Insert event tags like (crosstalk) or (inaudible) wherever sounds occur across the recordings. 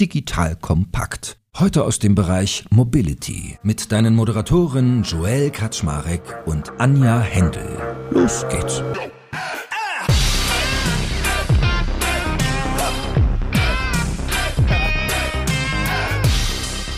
digital kompakt. Heute aus dem Bereich Mobility mit deinen Moderatoren Joel Kaczmarek und Anja Händel. Los geht's.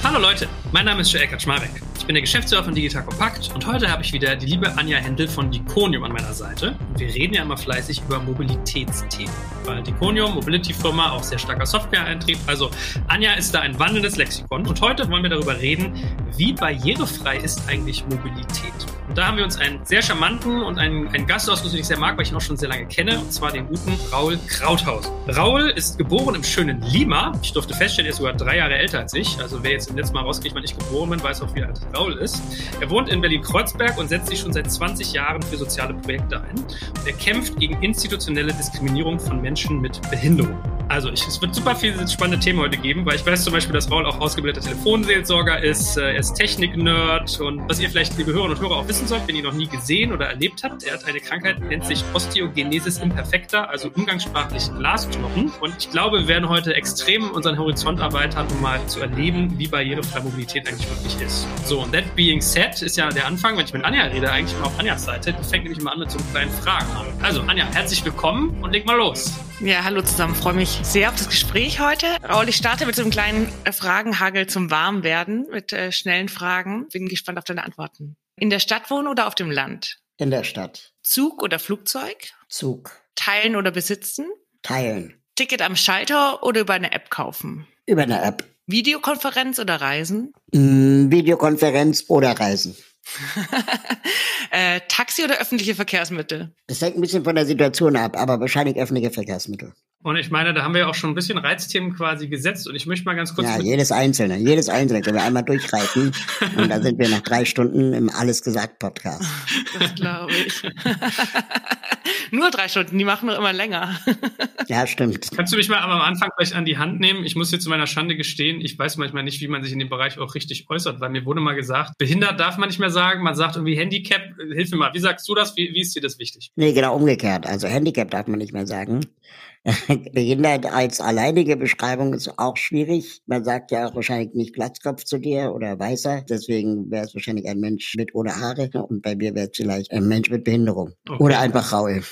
Hallo Leute, mein Name ist Joel Kaczmarek. Ich bin der Geschäftsführer von Digital Compact und heute habe ich wieder die liebe Anja Händel von Diconium an meiner Seite. Und wir reden ja immer fleißig über Mobilitätsthemen, weil Diconium, Mobility-Firma, auch sehr starker Software-Eintrieb. Also Anja ist da ein wandelndes Lexikon und heute wollen wir darüber reden, wie barrierefrei ist eigentlich Mobilität. Und da haben wir uns einen sehr charmanten und einen, einen Gast ausgesucht, den ich sehr mag, weil ich ihn auch schon sehr lange kenne, und zwar den guten Raul Krauthausen. Raul ist geboren im schönen Lima. Ich durfte feststellen, er ist sogar drei Jahre älter als ich. Also wer jetzt im letzten Mal rauskriegt, wann ich geboren bin, weiß auch, wie alt Raul ist. Er wohnt in Berlin-Kreuzberg und setzt sich schon seit 20 Jahren für soziale Projekte ein. Und er kämpft gegen institutionelle Diskriminierung von Menschen mit Behinderung. Also ich, es wird super viele spannende Themen heute geben, weil ich weiß zum Beispiel, dass Raul auch ausgebildeter Telefonseelsorger ist, er ist Technik-Nerd und was ihr vielleicht, liebe Hörerinnen und Hörer, auch wissen sollt, wenn ihr noch nie gesehen oder erlebt habt, er hat eine Krankheit, nennt sich Osteogenesis imperfecta, also umgangssprachlich Glasknochen. Und ich glaube, wir werden heute extrem unseren Horizont erweitern, um mal zu erleben, wie barrierefreie Mobilität eigentlich wirklich ist. So, und that being said ist ja der Anfang, wenn ich mit Anja rede, eigentlich immer auf Anjas Seite. Die fängt nämlich immer an mit so einem kleinen Fragen. Also, Anja, herzlich willkommen und leg mal los. Ja, hallo zusammen. Freue mich sehr auf das Gespräch heute. Raul, ich starte mit so einem kleinen Fragenhagel zum Warmwerden mit äh, schnellen Fragen. Bin gespannt auf deine Antworten. In der Stadt wohnen oder auf dem Land? In der Stadt. Zug oder Flugzeug? Zug. Teilen oder besitzen? Teilen. Ticket am Schalter oder über eine App kaufen? Über eine App. Videokonferenz oder Reisen? Mm, Videokonferenz oder Reisen. (laughs) äh, Taxi oder öffentliche Verkehrsmittel? Das hängt ein bisschen von der Situation ab, aber wahrscheinlich öffentliche Verkehrsmittel. Und ich meine, da haben wir auch schon ein bisschen Reizthemen quasi gesetzt. Und ich möchte mal ganz kurz. Ja, jedes einzelne, jedes einzelne können wir einmal durchreiten. (laughs) und da sind wir nach drei Stunden im Alles gesagt Podcast. Das glaube ich. (laughs) Nur drei Stunden, die machen noch immer länger. (laughs) ja, stimmt. Kannst du mich mal aber am Anfang gleich an die Hand nehmen? Ich muss hier zu meiner Schande gestehen, ich weiß manchmal nicht, wie man sich in dem Bereich auch richtig äußert, weil mir wurde mal gesagt, behindert darf man nicht mehr sagen, man sagt irgendwie Handicap. Hilf mir mal, wie sagst du das? Wie, wie ist dir das wichtig? Nee, genau umgekehrt. Also Handicap darf man nicht mehr sagen. (laughs) Behindert als alleinige Beschreibung ist auch schwierig. Man sagt ja auch wahrscheinlich nicht Glatzkopf zu dir oder Weißer. Deswegen wäre es wahrscheinlich ein Mensch mit ohne Haare. Und bei mir wäre es vielleicht ein Mensch mit Behinderung. Okay. Oder einfach Raul.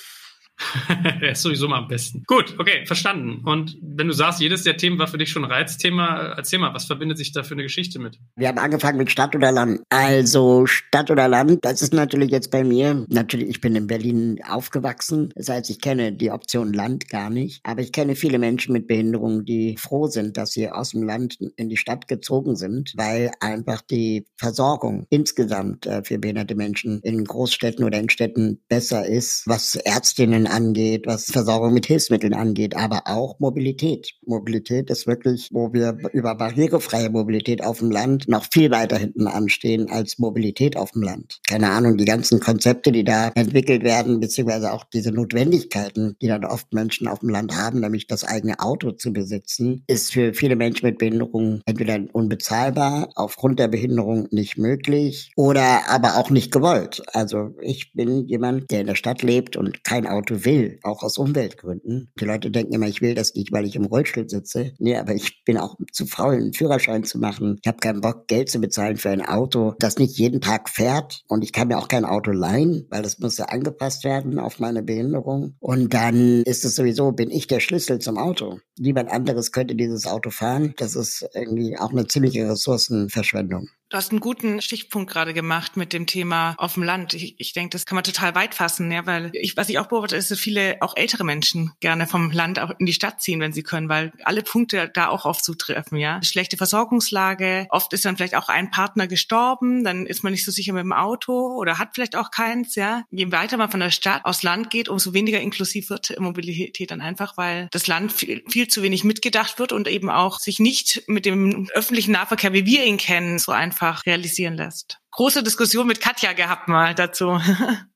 (laughs) er ist sowieso mal am besten. Gut, okay, verstanden. Und wenn du sagst, jedes der Themen war für dich schon ein Reizthema, erzähl mal, was verbindet sich da für eine Geschichte mit? Wir haben angefangen mit Stadt oder Land. Also Stadt oder Land, das ist natürlich jetzt bei mir, natürlich, ich bin in Berlin aufgewachsen. Das heißt, ich kenne die Option Land gar nicht. Aber ich kenne viele Menschen mit Behinderungen, die froh sind, dass sie aus dem Land in die Stadt gezogen sind, weil einfach die Versorgung insgesamt äh, für behinderte Menschen in Großstädten oder in Städten besser ist, was Ärztinnen angeht, was Versorgung mit Hilfsmitteln angeht, aber auch Mobilität. Mobilität ist wirklich, wo wir über barrierefreie Mobilität auf dem Land noch viel weiter hinten anstehen als Mobilität auf dem Land. Keine Ahnung, die ganzen Konzepte, die da entwickelt werden, beziehungsweise auch diese Notwendigkeiten, die dann oft Menschen auf dem Land haben, nämlich das eigene Auto zu besitzen, ist für viele Menschen mit Behinderung entweder unbezahlbar, aufgrund der Behinderung nicht möglich oder aber auch nicht gewollt. Also ich bin jemand, der in der Stadt lebt und kein Auto will, auch aus Umweltgründen. Die Leute denken immer, ich will das nicht, weil ich im Rollstuhl sitze. Nee, aber ich bin auch zu faul, einen Führerschein zu machen. Ich habe keinen Bock, Geld zu bezahlen für ein Auto, das nicht jeden Tag fährt. Und ich kann mir auch kein Auto leihen, weil das muss ja angepasst werden auf meine Behinderung. Und dann ist es sowieso, bin ich der Schlüssel zum Auto. Niemand anderes könnte dieses Auto fahren. Das ist irgendwie auch eine ziemliche Ressourcenverschwendung. Du hast einen guten Stichpunkt gerade gemacht mit dem Thema auf dem Land. Ich, ich denke, das kann man total weit fassen, ja, weil ich, was ich auch beobachte, ist, dass viele auch ältere Menschen gerne vom Land auch in die Stadt ziehen, wenn sie können, weil alle Punkte da auch oft zutreffen, ja. Schlechte Versorgungslage, oft ist dann vielleicht auch ein Partner gestorben, dann ist man nicht so sicher mit dem Auto oder hat vielleicht auch keins, ja. Je weiter man von der Stadt aufs Land geht, umso weniger inklusiv wird Mobilität dann einfach, weil das Land viel, viel zu wenig mitgedacht wird und eben auch sich nicht mit dem öffentlichen Nahverkehr, wie wir ihn kennen, so einfach einfach realisieren lässt. Große Diskussion mit Katja gehabt mal dazu. (laughs)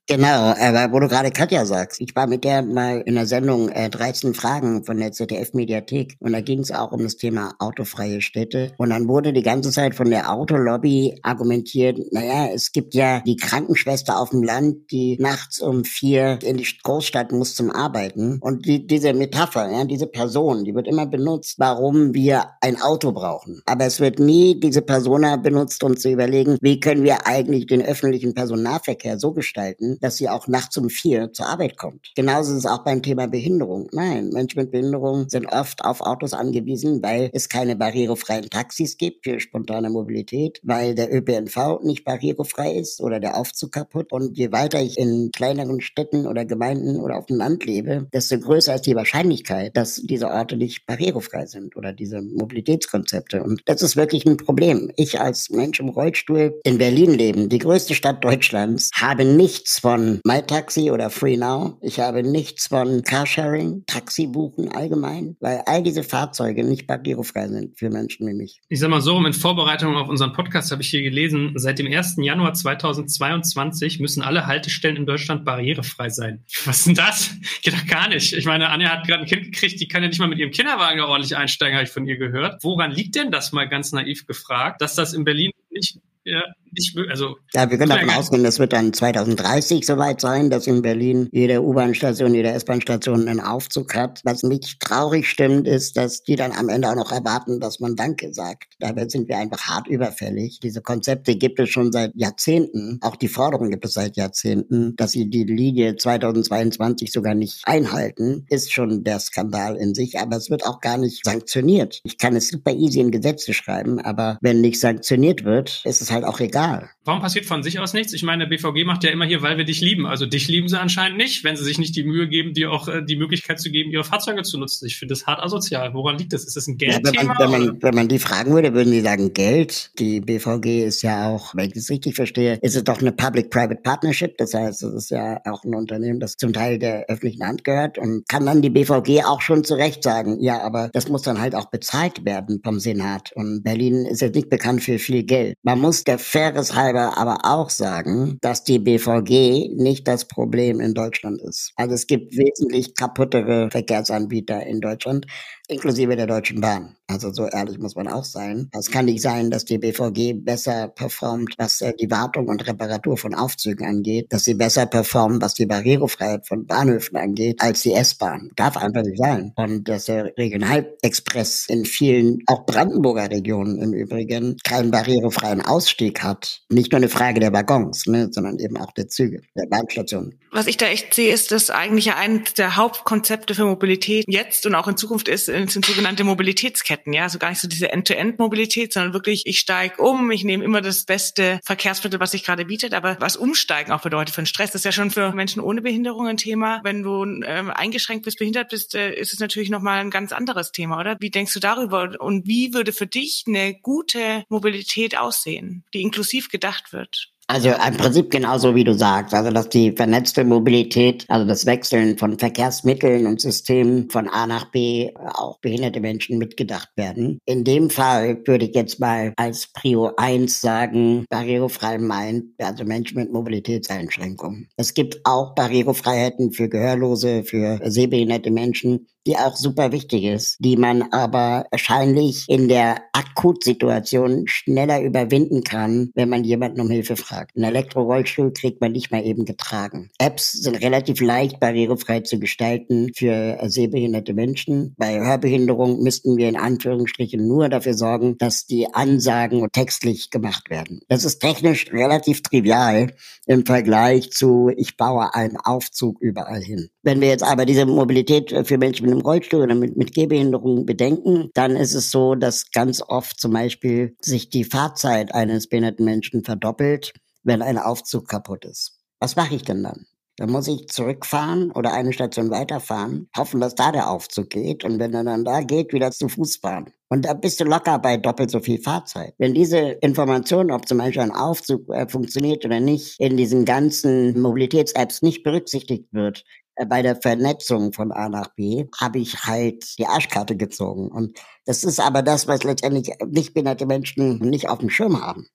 Genau, aber wo du gerade Katja sagst, ich war mit der mal in der Sendung äh, 13 Fragen von der ZDF-Mediathek und da ging es auch um das Thema autofreie Städte und dann wurde die ganze Zeit von der Autolobby argumentiert, naja, es gibt ja die Krankenschwester auf dem Land, die nachts um vier in die Großstadt muss zum Arbeiten und die, diese Metapher, ja, diese Person, die wird immer benutzt, warum wir ein Auto brauchen. Aber es wird nie diese Persona benutzt, um zu überlegen, wie können wir eigentlich den öffentlichen Personennahverkehr so gestalten, dass sie auch nachts um vier zur Arbeit kommt. Genauso ist es auch beim Thema Behinderung. Nein, Menschen mit Behinderung sind oft auf Autos angewiesen, weil es keine barrierefreien Taxis gibt für spontane Mobilität, weil der ÖPNV nicht barrierefrei ist oder der Aufzug kaputt. Und je weiter ich in kleineren Städten oder Gemeinden oder auf dem Land lebe, desto größer ist die Wahrscheinlichkeit, dass diese Orte nicht barrierefrei sind oder diese Mobilitätskonzepte. Und das ist wirklich ein Problem. Ich als Mensch im Rollstuhl in Berlin leben, die größte Stadt Deutschlands, habe nichts von MyTaxi oder FreeNow. Ich habe nichts von Carsharing, Taxibuchen allgemein, weil all diese Fahrzeuge nicht barrierefrei sind für Menschen wie mich. Ich sag mal so, in Vorbereitung auf unseren Podcast habe ich hier gelesen, seit dem 1. Januar 2022 müssen alle Haltestellen in Deutschland barrierefrei sein. Was ist denn das? Geht doch gar nicht. Ich meine, Anja hat gerade ein Kind gekriegt, die kann ja nicht mal mit ihrem Kinderwagen ordentlich einsteigen, habe ich von ihr gehört. Woran liegt denn das mal ganz naiv gefragt, dass das in Berlin nicht ja, ich, also, ja, wir können davon ausgehen, das wird dann 2030 soweit sein, dass in Berlin jede U-Bahn-Station, jede S-Bahn-Station einen Aufzug hat. Was mich traurig stimmt, ist, dass die dann am Ende auch noch erwarten, dass man Danke sagt. Dabei sind wir einfach hart überfällig. Diese Konzepte gibt es schon seit Jahrzehnten. Auch die Forderung gibt es seit Jahrzehnten. Dass sie die Linie 2022 sogar nicht einhalten, ist schon der Skandal in sich. Aber es wird auch gar nicht sanktioniert. Ich kann es super easy in Gesetze schreiben, aber wenn nicht sanktioniert wird, ist es halt auch egal. that Warum passiert von sich aus nichts? Ich meine, der BVG macht ja immer hier, weil wir dich lieben. Also dich lieben sie anscheinend nicht, wenn sie sich nicht die Mühe geben, dir auch äh, die Möglichkeit zu geben, ihre Fahrzeuge zu nutzen. Ich finde das hart asozial. Woran liegt das? Ist das ein Geldthema? Ja, wenn, man, wenn, man, wenn man die fragen würde, würden die sagen Geld. Die BVG ist ja auch, wenn ich es richtig verstehe, ist es doch eine Public-Private Partnership. Das heißt, es ist ja auch ein Unternehmen, das zum Teil der öffentlichen Hand gehört und kann dann die BVG auch schon zu Recht sagen, ja, aber das muss dann halt auch bezahlt werden vom Senat. Und Berlin ist jetzt nicht bekannt für viel Geld. Man muss der Faires halber aber auch sagen, dass die BVG nicht das Problem in Deutschland ist. Also es gibt wesentlich kaputtere Verkehrsanbieter in Deutschland inklusive der Deutschen Bahn. Also so ehrlich muss man auch sein. Es kann nicht sein, dass die BVG besser performt, was äh, die Wartung und Reparatur von Aufzügen angeht, dass sie besser performt, was die Barrierefreiheit von Bahnhöfen angeht, als die S-Bahn. Darf einfach nicht sein. Und dass der Regionalexpress in vielen, auch Brandenburger Regionen im Übrigen, keinen barrierefreien Ausstieg hat. Nicht nur eine Frage der Waggons, ne, sondern eben auch der Züge, der Bahnstationen. Was ich da echt sehe, ist, dass eigentlich ja eines der Hauptkonzepte für Mobilität jetzt und auch in Zukunft ist, sind sogenannte Mobilitätsketten, ja, also gar nicht so diese End-to-End-Mobilität, sondern wirklich, ich steige um, ich nehme immer das beste Verkehrsmittel, was sich gerade bietet, aber was Umsteigen auch bedeutet für den Stress, das ist ja schon für Menschen ohne Behinderung ein Thema. Wenn du ähm, eingeschränkt bist, behindert bist, äh, ist es natürlich nochmal ein ganz anderes Thema, oder? Wie denkst du darüber und wie würde für dich eine gute Mobilität aussehen, die inklusiv gedacht wird? Also im Prinzip genauso wie du sagst, also dass die vernetzte Mobilität, also das Wechseln von Verkehrsmitteln und Systemen von A nach B auch behinderte Menschen mitgedacht werden. In dem Fall würde ich jetzt mal als Prio 1 sagen, barrierefrei meint, also Menschen mit Mobilitätseinschränkungen. Es gibt auch Barrierefreiheiten für Gehörlose, für sehbehinderte Menschen die auch super wichtig ist, die man aber wahrscheinlich in der Akutsituation schneller überwinden kann, wenn man jemanden um Hilfe fragt. Ein Elektrorollstuhl kriegt man nicht mal eben getragen. Apps sind relativ leicht barrierefrei zu gestalten für sehbehinderte Menschen. Bei Hörbehinderung müssten wir in Anführungsstrichen nur dafür sorgen, dass die Ansagen textlich gemacht werden. Das ist technisch relativ trivial im Vergleich zu, ich baue einen Aufzug überall hin. Wenn wir jetzt aber diese Mobilität für Menschen mit einem Rollstuhl oder mit, mit Gehbehinderung bedenken, dann ist es so, dass ganz oft zum Beispiel sich die Fahrzeit eines behinderten Menschen verdoppelt, wenn ein Aufzug kaputt ist. Was mache ich denn dann? Dann muss ich zurückfahren oder eine Station weiterfahren, hoffen, dass da der Aufzug geht und wenn er dann da geht, wieder zu Fuß fahren. Und da bist du locker bei doppelt so viel Fahrzeit. Wenn diese Information, ob zum Beispiel ein Aufzug äh, funktioniert oder nicht, in diesen ganzen Mobilitäts-Apps nicht berücksichtigt wird, bei der Vernetzung von A nach B, habe ich halt die Arschkarte gezogen. Und das ist aber das, was letztendlich nicht behinderte Menschen nicht auf dem Schirm haben.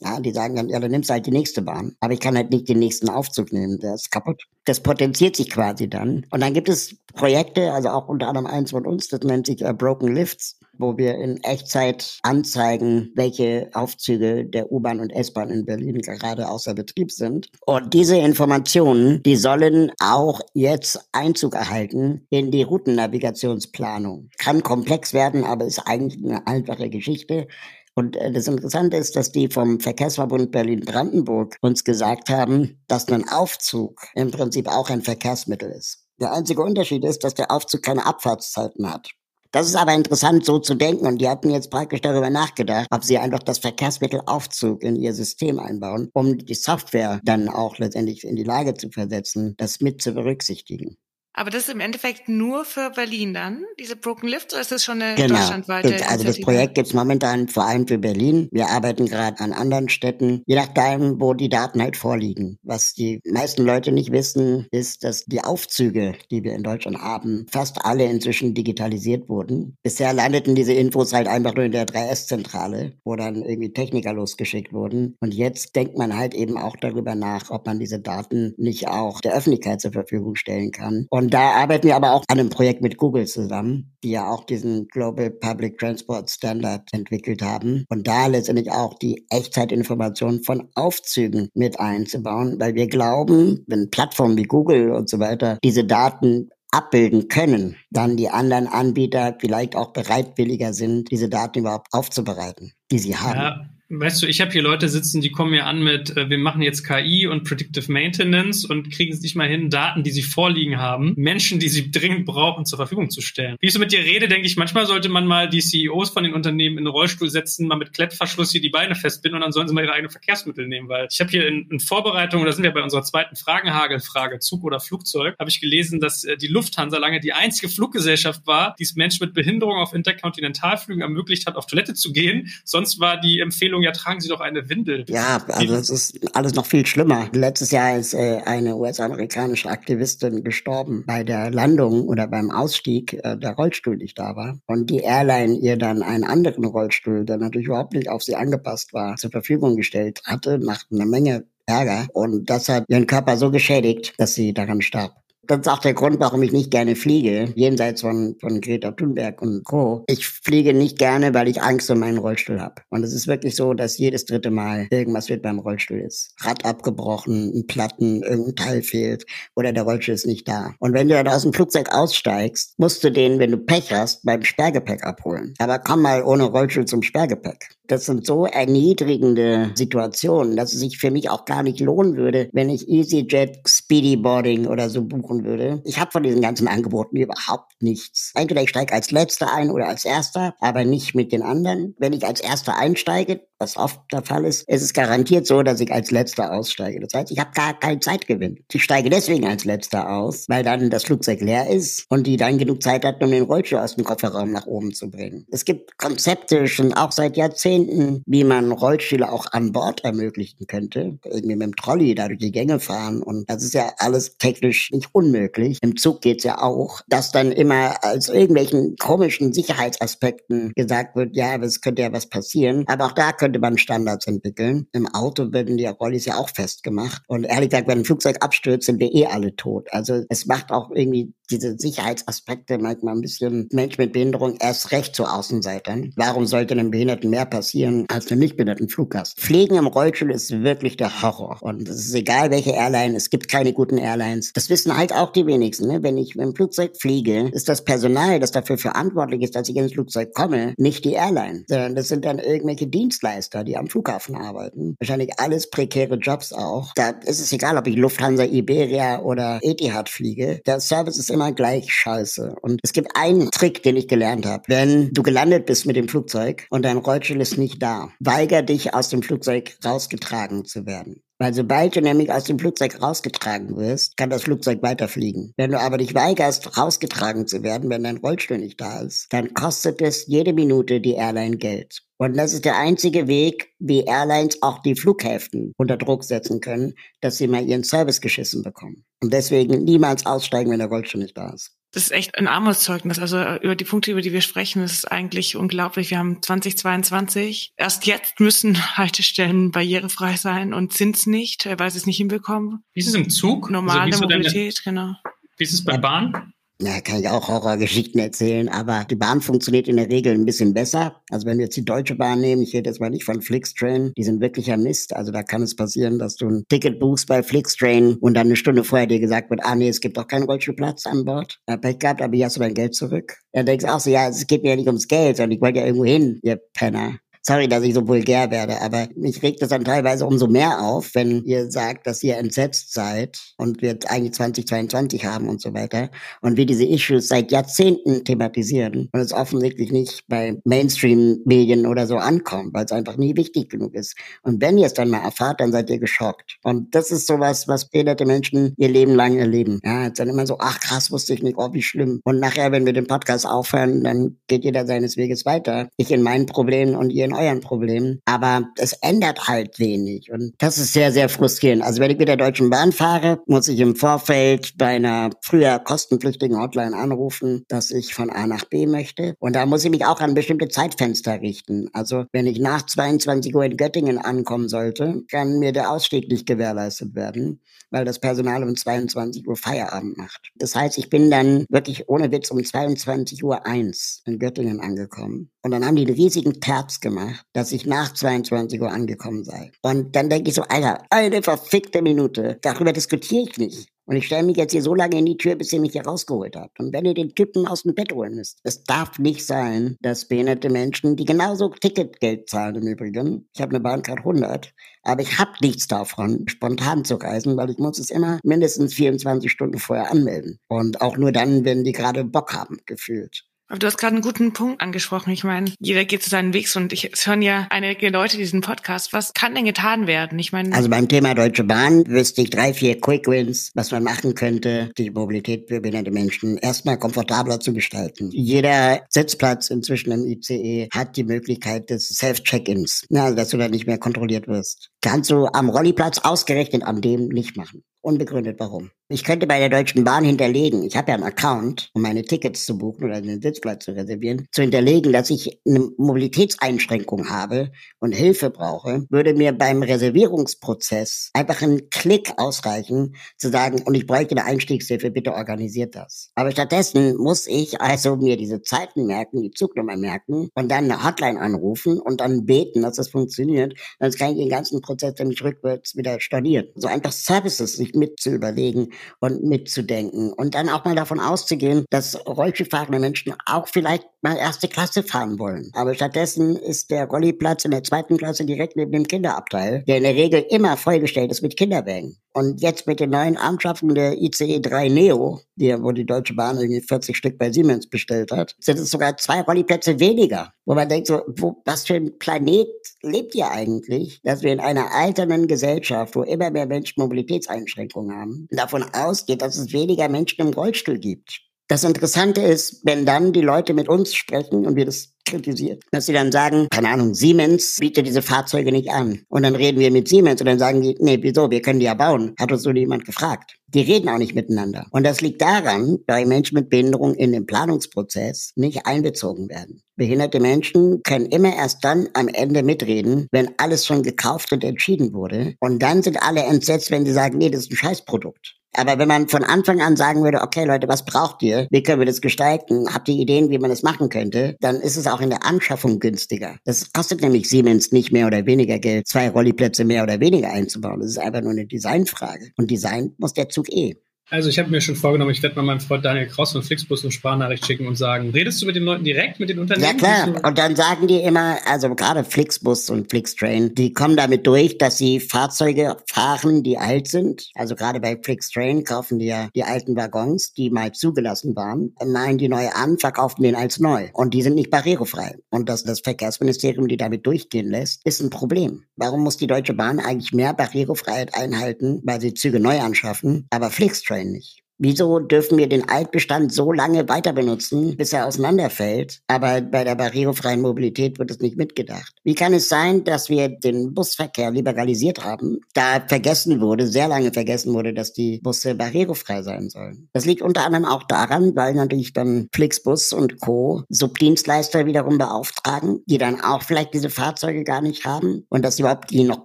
Ja, die sagen dann, ja, dann nimmst du halt die nächste Bahn. Aber ich kann halt nicht den nächsten Aufzug nehmen, der ist kaputt. Das potenziert sich quasi dann. Und dann gibt es Projekte, also auch unter anderem eins von uns, das nennt sich uh, Broken Lifts wo wir in Echtzeit anzeigen, welche Aufzüge der U-Bahn und S-Bahn in Berlin gerade außer Betrieb sind. Und diese Informationen, die sollen auch jetzt Einzug erhalten in die Routennavigationsplanung. Kann komplex werden, aber ist eigentlich eine einfache Geschichte. Und äh, das Interessante ist, dass die vom Verkehrsverbund Berlin-Brandenburg uns gesagt haben, dass ein Aufzug im Prinzip auch ein Verkehrsmittel ist. Der einzige Unterschied ist, dass der Aufzug keine Abfahrtszeiten hat. Das ist aber interessant, so zu denken. Und die hatten jetzt praktisch darüber nachgedacht, ob sie einfach das Verkehrsmittel Aufzug in ihr System einbauen, um die Software dann auch letztendlich in die Lage zu versetzen, das mit zu berücksichtigen. Aber das ist im Endeffekt nur für Berlin dann, diese Broken Lifts, oder ist das schon eine genau. deutschlandweite das, Also das Projekt gibt's momentan vor allem für Berlin. Wir arbeiten gerade an anderen Städten, je nachdem, wo die Daten halt vorliegen. Was die meisten Leute nicht wissen, ist, dass die Aufzüge, die wir in Deutschland haben, fast alle inzwischen digitalisiert wurden. Bisher landeten diese Infos halt einfach nur in der 3S-Zentrale, wo dann irgendwie Techniker losgeschickt wurden. Und jetzt denkt man halt eben auch darüber nach, ob man diese Daten nicht auch der Öffentlichkeit zur Verfügung stellen kann. Und und da arbeiten wir aber auch an einem Projekt mit Google zusammen, die ja auch diesen Global Public Transport Standard entwickelt haben. Und da letztendlich auch die Echtzeitinformation von Aufzügen mit einzubauen, weil wir glauben, wenn Plattformen wie Google und so weiter diese Daten abbilden können, dann die anderen Anbieter vielleicht auch bereitwilliger sind, diese Daten überhaupt aufzubereiten, die sie haben. Ja. Weißt du, ich habe hier Leute sitzen, die kommen mir an mit, äh, wir machen jetzt KI und Predictive Maintenance und kriegen es nicht mal hin, Daten, die sie vorliegen haben, Menschen, die sie dringend brauchen, zur Verfügung zu stellen. Wie ich so mit dir rede, denke ich, manchmal sollte man mal die CEOs von den Unternehmen in den Rollstuhl setzen, mal mit Klettverschluss hier die Beine festbinden und dann sollen sie mal ihre eigenen Verkehrsmittel nehmen, weil ich habe hier in, in Vorbereitung, da sind wir bei unserer zweiten Fragenhagelfrage, Zug oder Flugzeug, habe ich gelesen, dass äh, die Lufthansa lange die einzige Fluggesellschaft war, die es Menschen mit Behinderung auf Interkontinentalflügen ermöglicht hat, auf Toilette zu gehen. Sonst war die Empfehlung ja, tragen Sie doch eine Windel. Ja, also es ist alles noch viel schlimmer. Letztes Jahr ist äh, eine US-amerikanische Aktivistin gestorben bei der Landung oder beim Ausstieg, äh, der Rollstuhl nicht da war. Und die Airline ihr dann einen anderen Rollstuhl, der natürlich überhaupt nicht auf sie angepasst war, zur Verfügung gestellt hatte, nach einer Menge Ärger. Und das hat ihren Körper so geschädigt, dass sie daran starb. Das ist auch der Grund, warum ich nicht gerne fliege, jenseits von, von Greta Thunberg und Co. Ich fliege nicht gerne, weil ich Angst um meinen Rollstuhl habe. Und es ist wirklich so, dass jedes dritte Mal irgendwas wird beim Rollstuhl ist. Rad abgebrochen, ein Platten, irgendein Teil fehlt oder der Rollstuhl ist nicht da. Und wenn du dann aus dem Flugzeug aussteigst, musst du den, wenn du Pech hast, beim Sperrgepäck abholen. Aber komm mal ohne Rollstuhl zum Sperrgepäck. Das sind so erniedrigende Situationen, dass es sich für mich auch gar nicht lohnen würde, wenn ich EasyJet, Speedyboarding oder so buchen würde. Ich habe von diesen ganzen Angeboten überhaupt nichts. Entweder ich steige als Letzter ein oder als Erster, aber nicht mit den anderen. Wenn ich als Erster einsteige, was oft der Fall ist, ist es garantiert so, dass ich als Letzter aussteige. Das heißt, ich habe gar keinen Zeitgewinn. Ich steige deswegen als Letzter aus, weil dann das Flugzeug leer ist und die dann genug Zeit hat, um den Rollstuhl aus dem Kofferraum nach oben zu bringen. Es gibt Konzepte schon auch seit Jahrzehnten, wie man Rollstühle auch an Bord ermöglichen könnte. Irgendwie mit dem Trolley da durch die Gänge fahren und das ist ja alles technisch nicht unmöglich. Im Zug geht's ja auch, dass dann immer als irgendwelchen komischen Sicherheitsaspekten gesagt wird, ja, es könnte ja was passieren. Aber auch da könnte könnte man Standards entwickeln. Im Auto werden die Rollis ja auch festgemacht. Und ehrlich gesagt, wenn ein Flugzeug abstürzt, sind wir eh alle tot. Also es macht auch irgendwie diese Sicherheitsaspekte manchmal ein bisschen Mensch mit Behinderung erst recht zu Außenseitern. Warum sollte einem Behinderten mehr passieren als einem nicht behinderten Fluggast? Pflegen im Rollstuhl ist wirklich der Horror. Und es ist egal, welche Airline, es gibt keine guten Airlines. Das wissen halt auch die wenigsten. Ne? Wenn ich mit dem Flugzeug fliege, ist das Personal, das dafür verantwortlich ist, dass ich ins Flugzeug komme, nicht die Airline, sondern das sind dann irgendwelche Dienstleister, die am Flughafen arbeiten. Wahrscheinlich alles prekäre Jobs auch. Da ist es egal, ob ich Lufthansa, Iberia oder Etihad fliege. Der Service ist immer immer gleich scheiße. Und es gibt einen Trick, den ich gelernt habe. Wenn du gelandet bist mit dem Flugzeug und dein Rollstuhl ist nicht da, weiger dich aus dem Flugzeug rausgetragen zu werden. Weil sobald du nämlich aus dem Flugzeug rausgetragen wirst, kann das Flugzeug weiterfliegen. Wenn du aber dich weigerst, rausgetragen zu werden, wenn dein Rollstuhl nicht da ist, dann kostet es jede Minute die Airline Geld. Und das ist der einzige Weg, wie Airlines auch die Flughäfen unter Druck setzen können, dass sie mal ihren Service geschissen bekommen. Und deswegen niemals aussteigen, wenn der Rollstuhl nicht da ist. Das ist echt ein Armutszeugnis. Also äh, über die Punkte, über die wir sprechen, das ist eigentlich unglaublich. Wir haben 2022. Erst jetzt müssen (laughs) Haltestellen barrierefrei sein und sind's nicht, äh, weil sie es nicht hinbekommen. Wie ist es im Zug? Normale also Mobilität, deine, genau. Wie ist es bei Bahn? Na, kann ich auch Horrorgeschichten erzählen, aber die Bahn funktioniert in der Regel ein bisschen besser. Also wenn wir jetzt die Deutsche Bahn nehmen, ich rede jetzt mal nicht von Flixtrain, die sind wirklicher Mist. Also da kann es passieren, dass du ein Ticket buchst bei Flixtrain und dann eine Stunde vorher dir gesagt wird, ah nee, es gibt doch keinen Rollstuhlplatz an Bord. Ja, Pech gehabt, aber hier hast du dein Geld zurück. Dann denkst du auch so, ja, es geht mir ja nicht ums Geld, sondern ich wollte ja irgendwo hin, ihr Penner. Sorry, dass ich so vulgär werde, aber mich regt es dann teilweise umso mehr auf, wenn ihr sagt, dass ihr entsetzt seid und wir eigentlich 2022 haben und so weiter und wir diese Issues seit Jahrzehnten thematisieren und es offensichtlich nicht bei Mainstream-Medien oder so ankommt, weil es einfach nie wichtig genug ist. Und wenn ihr es dann mal erfahrt, dann seid ihr geschockt. Und das ist sowas, was behinderte Menschen ihr Leben lang erleben. Ja, jetzt dann immer so, ach krass, wusste ich nicht, oh, wie schlimm. Und nachher, wenn wir den Podcast aufhören, dann geht jeder seines Weges weiter. Ich in meinen Problemen und ihr in euren Problemen. Aber es ändert halt wenig. Und das ist sehr, sehr frustrierend. Also wenn ich mit der Deutschen Bahn fahre, muss ich im Vorfeld bei einer früher kostenpflichtigen Hotline anrufen, dass ich von A nach B möchte. Und da muss ich mich auch an bestimmte Zeitfenster richten. Also wenn ich nach 22 Uhr in Göttingen ankommen sollte, kann mir der Ausstieg nicht gewährleistet werden, weil das Personal um 22 Uhr Feierabend macht. Das heißt, ich bin dann wirklich ohne Witz um 22 Uhr eins in Göttingen angekommen. Und dann haben die einen riesigen Terz gemacht, dass ich nach 22 Uhr angekommen sei. Und dann denke ich so, Alter, eine verfickte Minute. Darüber diskutiere ich nicht. Und ich stelle mich jetzt hier so lange in die Tür, bis ihr mich hier rausgeholt habt. Und wenn ihr den Typen aus dem Bett holen müsst. Es darf nicht sein, dass behinderte Menschen, die genauso Ticketgeld zahlen im Übrigen, ich habe eine Bahncard 100, aber ich habe nichts davon, spontan zu reisen, weil ich muss es immer mindestens 24 Stunden vorher anmelden. Und auch nur dann, wenn die gerade Bock haben, gefühlt. Aber du hast gerade einen guten Punkt angesprochen. Ich meine, jeder geht zu seinen Wegs und ich, es hören ja einige Leute diesen Podcast. Was kann denn getan werden? Ich meine. Also beim Thema Deutsche Bahn wüsste ich drei, vier Quick Wins, was man machen könnte, die Mobilität für behinderte Menschen erstmal komfortabler zu gestalten. Jeder Sitzplatz inzwischen im ICE hat die Möglichkeit des Self-Check-ins. Also, dass du da nicht mehr kontrolliert wirst. Kannst du am Rolliplatz ausgerechnet an dem nicht machen. Unbegründet warum. Ich könnte bei der Deutschen Bahn hinterlegen, ich habe ja einen Account, um meine Tickets zu buchen oder einen Sitzplatz zu reservieren, zu hinterlegen, dass ich eine Mobilitätseinschränkung habe und Hilfe brauche, würde mir beim Reservierungsprozess einfach ein Klick ausreichen, zu sagen, und ich bräuchte eine Einstiegshilfe, bitte organisiert das. Aber stattdessen muss ich also mir diese Zeiten merken, die Zugnummer merken und dann eine Hotline anrufen und dann beten, dass das funktioniert. Sonst kann ich den ganzen Prozess nämlich rückwärts wieder stornieren. So einfach Services sich mit zu überlegen und mitzudenken und dann auch mal davon auszugehen, dass Rollstuhlfahrende Menschen auch vielleicht mal erste Klasse fahren wollen. Aber stattdessen ist der Rolliplatz in der zweiten Klasse direkt neben dem Kinderabteil, der in der Regel immer vollgestellt ist mit Kinderwägen. Und jetzt mit den neuen Anschaffungen der ICE 3 Neo, die, wo die Deutsche Bahn irgendwie 40 Stück bei Siemens bestellt hat, sind es sogar zwei Rolliplätze weniger. Wo man denkt so, wo, was für ein Planet lebt ihr eigentlich, dass wir in einer alternden Gesellschaft, wo immer mehr Menschen Mobilitätseinschränkungen haben, davon ausgeht, dass es weniger Menschen im Rollstuhl gibt. Das Interessante ist, wenn dann die Leute mit uns sprechen und wir das kritisiert, dass sie dann sagen, keine Ahnung, Siemens bietet diese Fahrzeuge nicht an. Und dann reden wir mit Siemens und dann sagen die, nee, wieso, wir können die ja bauen. Hat uns so jemand gefragt. Die reden auch nicht miteinander. Und das liegt daran, weil Menschen mit Behinderung in den Planungsprozess nicht einbezogen werden. Behinderte Menschen können immer erst dann am Ende mitreden, wenn alles schon gekauft und entschieden wurde. Und dann sind alle entsetzt, wenn sie sagen, nee, das ist ein Scheißprodukt. Aber wenn man von Anfang an sagen würde, okay Leute, was braucht ihr? Wie können wir das gestalten? Habt ihr Ideen, wie man das machen könnte? Dann ist es auch in der Anschaffung günstiger. Das kostet nämlich Siemens nicht mehr oder weniger Geld, zwei Rolliplätze mehr oder weniger einzubauen. Das ist einfach nur eine Designfrage. Und Design muss der Zug eh. Also ich habe mir schon vorgenommen, ich werde mal meinem Freund Daniel Kraus von Flixbus eine Sprachnachricht schicken und sagen, redest du mit den Leuten direkt, mit den Unternehmen? Ja klar, und dann sagen die immer, also gerade Flixbus und Flixtrain, die kommen damit durch, dass sie Fahrzeuge fahren, die alt sind. Also gerade bei Flixtrain kaufen die ja die alten Waggons, die mal zugelassen waren, malen die neu an, verkaufen den als neu. Und die sind nicht barrierefrei. Und dass das Verkehrsministerium die damit durchgehen lässt, ist ein Problem. Warum muss die Deutsche Bahn eigentlich mehr Barrierefreiheit einhalten, weil sie Züge neu anschaffen, aber Flixtrain nicht. Wieso dürfen wir den Altbestand so lange weiter benutzen, bis er auseinanderfällt? Aber bei der barrierefreien Mobilität wird es nicht mitgedacht. Wie kann es sein, dass wir den Busverkehr liberalisiert haben, da vergessen wurde, sehr lange vergessen wurde, dass die Busse barrierefrei sein sollen? Das liegt unter anderem auch daran, weil natürlich dann Flixbus und Co. Subdienstleister wiederum beauftragen, die dann auch vielleicht diese Fahrzeuge gar nicht haben und dass überhaupt die noch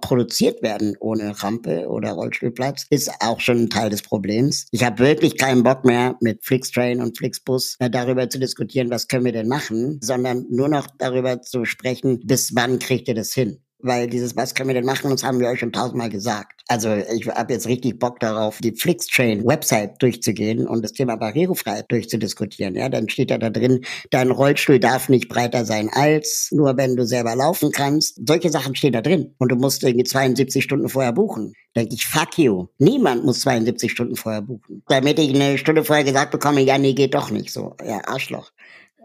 produziert werden ohne Rampe oder Rollstuhlplatz, ist auch schon ein Teil des Problems. Ich habe wirklich keinen Bock mehr mit Flixtrain und Flixbus äh, darüber zu diskutieren, was können wir denn machen, sondern nur noch darüber zu sprechen, bis wann kriegt ihr das hin? Weil dieses, was können wir denn machen, das haben wir euch schon tausendmal gesagt. Also ich habe jetzt richtig Bock darauf, die Flixtrain-Website durchzugehen und das Thema Barrierefreiheit durchzudiskutieren. Ja, dann steht ja da drin, dein Rollstuhl darf nicht breiter sein als, nur wenn du selber laufen kannst. Solche Sachen stehen da drin. Und du musst irgendwie 72 Stunden vorher buchen. Denke ich, fuck you. Niemand muss 72 Stunden vorher buchen. Damit ich eine Stunde vorher gesagt bekomme, ja, nee, geht doch nicht so. Ja, Arschloch.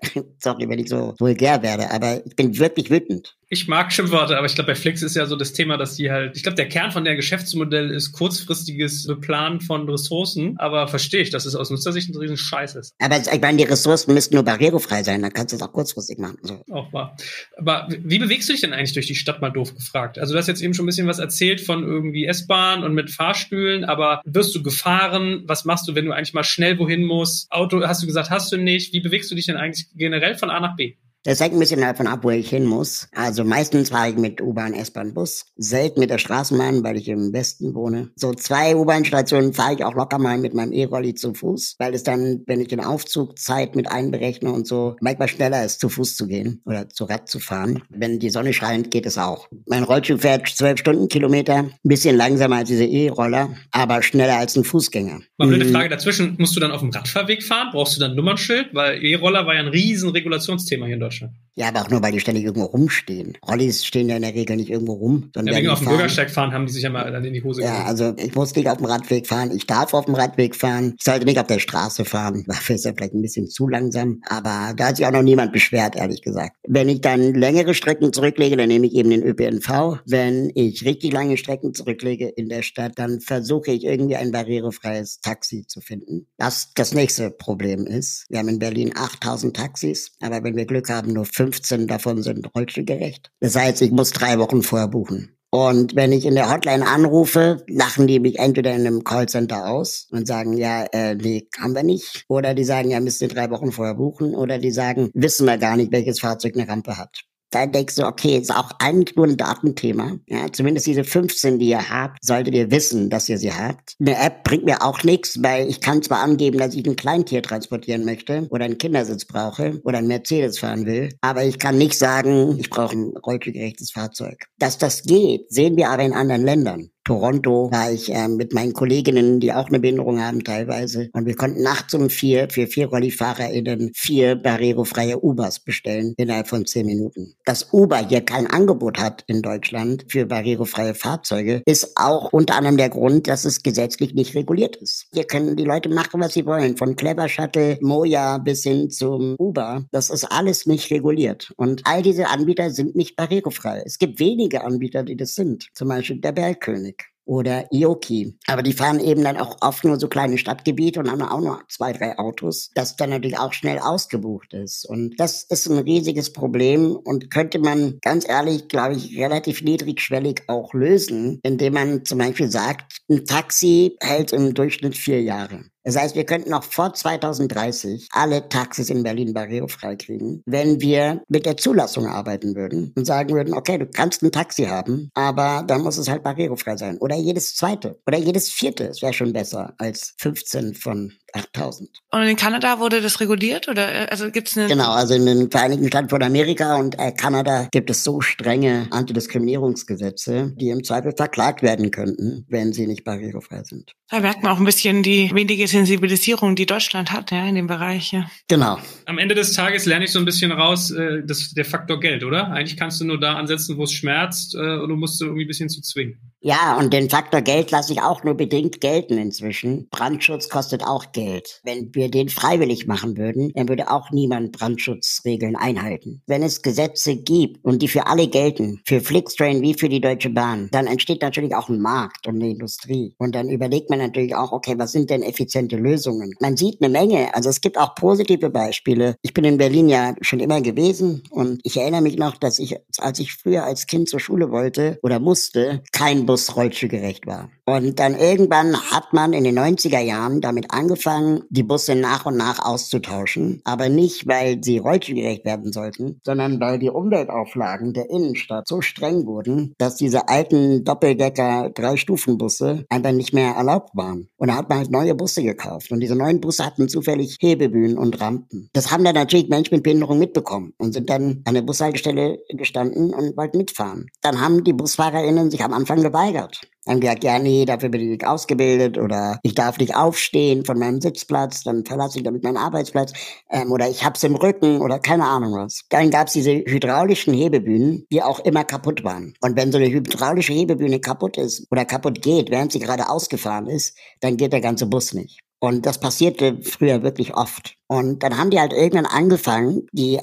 (laughs) Sorry, wenn ich so vulgär werde, aber ich bin wirklich wütend. Ich mag Schimpfworte, aber ich glaube, bei Flix ist ja so das Thema, dass die halt, ich glaube, der Kern von der Geschäftsmodell ist kurzfristiges Beplanen von Ressourcen, aber verstehe ich, dass es aus Nutzersicht ein riesen Scheiß ist. Aber ich meine, die Ressourcen müssten nur barrierefrei sein, dann kannst du es auch kurzfristig machen. So. Auch wahr. Aber wie bewegst du dich denn eigentlich durch die Stadt, mal doof gefragt? Also du hast jetzt eben schon ein bisschen was erzählt von irgendwie S-Bahn und mit Fahrstühlen, aber wirst du gefahren? Was machst du, wenn du eigentlich mal schnell wohin musst? Auto, hast du gesagt, hast du nicht? Wie bewegst du dich denn eigentlich generell von A nach B? Das hängt ein bisschen davon ab, wo ich hin muss. Also meistens fahre ich mit U-Bahn, S-Bahn, Bus. Selten mit der Straßenbahn, weil ich im Westen wohne. So zwei U-Bahn-Stationen fahre ich auch locker mal mit meinem E-Rolli zu Fuß, weil es dann, wenn ich den Aufzug Zeit mit einberechne und so, manchmal schneller ist, zu Fuß zu gehen oder zu Rad zu fahren. Wenn die Sonne scheint, geht es auch. Mein Rollstuhl fährt zwölf Stundenkilometer, ein bisschen langsamer als diese E-Roller, aber schneller als ein Fußgänger. Mal blöde mhm. Frage dazwischen, musst du dann auf dem Radfahrweg fahren? Brauchst du dann ein Nummernschild? Weil E-Roller war ja ein riesen Regulationsthema hier in Deutschland. Deutschland. Ja, aber auch nur, weil die ständig irgendwo rumstehen. Rollis stehen ja in der Regel nicht irgendwo rum. Ja, wegen auf dem Bürgersteig fahren haben die sich ja mal dann in die Hose Ja, also ich muss nicht auf dem Radweg fahren. Ich darf auf dem Radweg fahren. Ich sollte nicht auf der Straße fahren. (laughs) Dafür ist er vielleicht ein bisschen zu langsam. Aber da hat sich auch noch niemand beschwert, ehrlich gesagt. Wenn ich dann längere Strecken zurücklege, dann nehme ich eben den ÖPNV. Wenn ich richtig lange Strecken zurücklege in der Stadt, dann versuche ich irgendwie ein barrierefreies Taxi zu finden. Das das nächste Problem ist. Wir haben in Berlin 8000 Taxis, aber wenn wir Glück haben, nur 15 davon sind rollstuhlgerecht. Das heißt, ich muss drei Wochen vorher buchen. Und wenn ich in der Hotline anrufe, lachen die mich entweder in einem Callcenter aus und sagen, ja, äh, nee, haben wir nicht. Oder die sagen, ja, müsst ihr drei Wochen vorher buchen. Oder die sagen, wissen wir gar nicht, welches Fahrzeug eine Rampe hat da denkst du, okay, ist auch eigentlich nur ein Datenthema. Ja, zumindest diese 15, die ihr habt, solltet ihr wissen, dass ihr sie habt. Eine App bringt mir auch nichts, weil ich kann zwar angeben, dass ich ein Kleintier transportieren möchte oder einen Kindersitz brauche oder ein Mercedes fahren will, aber ich kann nicht sagen, ich brauche ein rollstuhlgerechtes Fahrzeug. Dass das geht, sehen wir aber in anderen Ländern. Toronto war ich äh, mit meinen Kolleginnen, die auch eine Behinderung haben teilweise. Und wir konnten nachts um vier für vier RollifahrerInnen vier barrierefreie Ubers bestellen innerhalb von zehn Minuten. Dass Uber hier kein Angebot hat in Deutschland für barrierefreie Fahrzeuge, ist auch unter anderem der Grund, dass es gesetzlich nicht reguliert ist. Hier können die Leute machen, was sie wollen. Von Clever Shuttle, Moja bis hin zum Uber. Das ist alles nicht reguliert. Und all diese Anbieter sind nicht barrierefrei. Es gibt wenige Anbieter, die das sind. Zum Beispiel der Bergkönig oder Ioki. Aber die fahren eben dann auch oft nur so kleine Stadtgebiete und haben auch nur zwei, drei Autos, das dann natürlich auch schnell ausgebucht ist. Und das ist ein riesiges Problem und könnte man ganz ehrlich, glaube ich, relativ niedrigschwellig auch lösen, indem man zum Beispiel sagt, ein Taxi hält im Durchschnitt vier Jahre. Das heißt, wir könnten noch vor 2030 alle Taxis in Berlin barrierefrei kriegen, wenn wir mit der Zulassung arbeiten würden und sagen würden, okay, du kannst ein Taxi haben, aber dann muss es halt barrierefrei sein. Oder jedes zweite oder jedes vierte. Es wäre schon besser als 15 von 8000. Und in Kanada wurde das reguliert oder also gibt es eine Genau, also in den Vereinigten Staaten von Amerika und äh, Kanada gibt es so strenge Antidiskriminierungsgesetze, die im Zweifel verklagt werden könnten, wenn sie nicht barrierefrei sind. Da merkt man auch ein bisschen die wenige Sensibilisierung, die Deutschland hat, ja, in dem Bereich. Ja. Genau. Am Ende des Tages lerne ich so ein bisschen raus, äh, das, der Faktor Geld, oder? Eigentlich kannst du nur da ansetzen, wo es schmerzt, äh, und du musst irgendwie ein bisschen zu zwingen. Ja, und den Faktor Geld lasse ich auch nur bedingt gelten inzwischen. Brandschutz kostet auch Geld. Wenn wir den freiwillig machen würden, dann würde auch niemand Brandschutzregeln einhalten. Wenn es Gesetze gibt und die für alle gelten, für Flixtrain wie für die Deutsche Bahn, dann entsteht natürlich auch ein Markt und eine Industrie. Und dann überlegt man natürlich auch, okay, was sind denn effiziente Lösungen? Man sieht eine Menge. Also es gibt auch positive Beispiele. Ich bin in Berlin ja schon immer gewesen und ich erinnere mich noch, dass ich, als ich früher als Kind zur Schule wollte oder musste, kein rollstuhlgerecht war. Und dann irgendwann hat man in den 90er Jahren damit angefangen, die Busse nach und nach auszutauschen. Aber nicht, weil sie rollstuhlgerecht werden sollten, sondern weil die Umweltauflagen der Innenstadt so streng wurden, dass diese alten Doppeldecker Drei-Stufen-Busse einfach nicht mehr erlaubt waren. Und da hat man halt neue Busse gekauft. Und diese neuen Busse hatten zufällig Hebebühnen und Rampen. Das haben dann natürlich Menschen mit Behinderung mitbekommen und sind dann an der Bushaltestelle gestanden und wollten mitfahren. Dann haben die BusfahrerInnen sich am Anfang geweigert haben gesagt, ja, nee, dafür bin ich nicht ausgebildet oder ich darf nicht aufstehen von meinem Sitzplatz, dann verlasse ich damit meinen Arbeitsplatz ähm, oder ich hab's im Rücken oder keine Ahnung was. Dann gab's diese hydraulischen Hebebühnen, die auch immer kaputt waren. Und wenn so eine hydraulische Hebebühne kaputt ist oder kaputt geht, während sie gerade ausgefahren ist, dann geht der ganze Bus nicht. Und das passierte früher wirklich oft. Und dann haben die halt irgendwann angefangen, die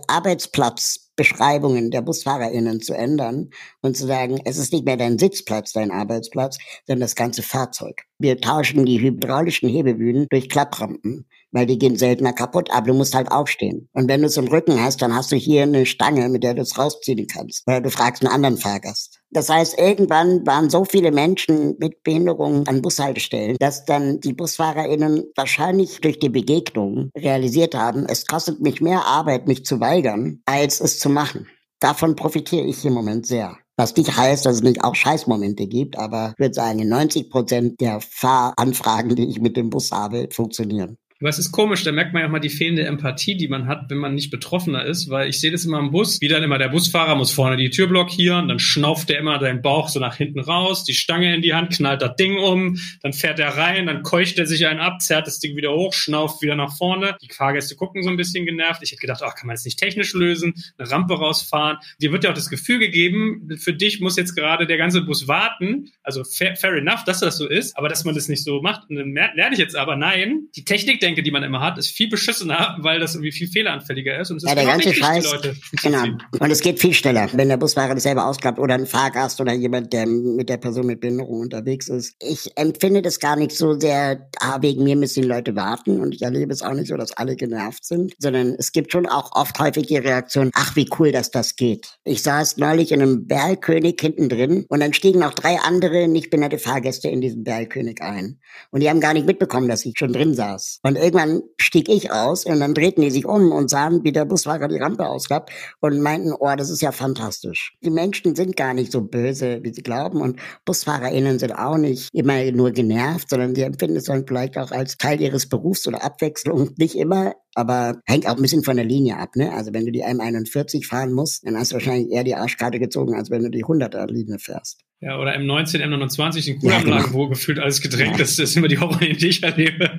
Arbeitsplatzbeschreibungen der BusfahrerInnen zu ändern und zu sagen, es ist nicht mehr dein Sitzplatz, dein Arbeitsplatz, sondern das ganze Fahrzeug. Wir tauschen die hydraulischen Hebebühnen durch Klapprampen weil die gehen seltener kaputt, aber du musst halt aufstehen. Und wenn du es im Rücken hast, dann hast du hier eine Stange, mit der du es rausziehen kannst. Oder du fragst einen anderen Fahrgast. Das heißt, irgendwann waren so viele Menschen mit Behinderungen an Bushaltestellen, dass dann die BusfahrerInnen wahrscheinlich durch die Begegnung realisiert haben, es kostet mich mehr Arbeit, mich zu weigern, als es zu machen. Davon profitiere ich im Moment sehr. Was nicht heißt, dass es nicht auch Scheißmomente gibt, aber ich würde sagen, 90 Prozent der Fahranfragen, die ich mit dem Bus habe, funktionieren. Aber es ist komisch, da merkt man ja auch mal die fehlende Empathie, die man hat, wenn man nicht Betroffener ist, weil ich sehe das immer im Bus, wie dann immer der Busfahrer muss vorne die Tür blockieren, dann schnauft der immer seinen Bauch so nach hinten raus, die Stange in die Hand, knallt das Ding um, dann fährt er rein, dann keucht er sich einen ab, zerrt das Ding wieder hoch, schnauft wieder nach vorne. Die Fahrgäste gucken so ein bisschen genervt. Ich hätte gedacht, ach, kann man das nicht technisch lösen, eine Rampe rausfahren. Dir wird ja auch das Gefühl gegeben, für dich muss jetzt gerade der ganze Bus warten. Also fair, fair enough, dass das so ist, aber dass man das nicht so macht. Dann lerne ich jetzt aber, nein, die Technik, denke, die man immer hat, ist viel beschissener, (laughs) weil das irgendwie viel fehleranfälliger ist. Und es ist ja, der ganze Scheiß, (laughs) genau. Und es geht viel schneller, wenn der Busfahrer das selber ausklappt oder ein Fahrgast oder jemand, der mit der Person mit Behinderung unterwegs ist. Ich empfinde das gar nicht so sehr, ah, wegen mir müssen die Leute warten und ich erlebe es auch nicht so, dass alle genervt sind, sondern es gibt schon auch oft häufig die Reaktion, ach, wie cool, dass das geht. Ich saß neulich in einem Bergkönig hinten drin und dann stiegen auch drei andere nicht behinderte Fahrgäste in diesen Bergkönig ein. Und die haben gar nicht mitbekommen, dass ich schon drin saß. Und irgendwann stieg ich aus und dann drehten die sich um und sahen, wie der Busfahrer die Rampe ausgab und meinten, oh, das ist ja fantastisch. Die Menschen sind gar nicht so böse, wie sie glauben und BusfahrerInnen sind auch nicht immer nur genervt, sondern sie empfinden es dann vielleicht auch als Teil ihres Berufs oder Abwechslung. Nicht immer, aber hängt auch ein bisschen von der Linie ab, ne? Also wenn du die M41 fahren musst, dann hast du wahrscheinlich eher die Arschkarte gezogen, als wenn du die 100er-Linie fährst. Ja, oder M19, M29 in Kulanlagen, ja, genau. wo gefühlt alles gedrängt ja. ist. Das ist immer die Horror, die ich erlebe.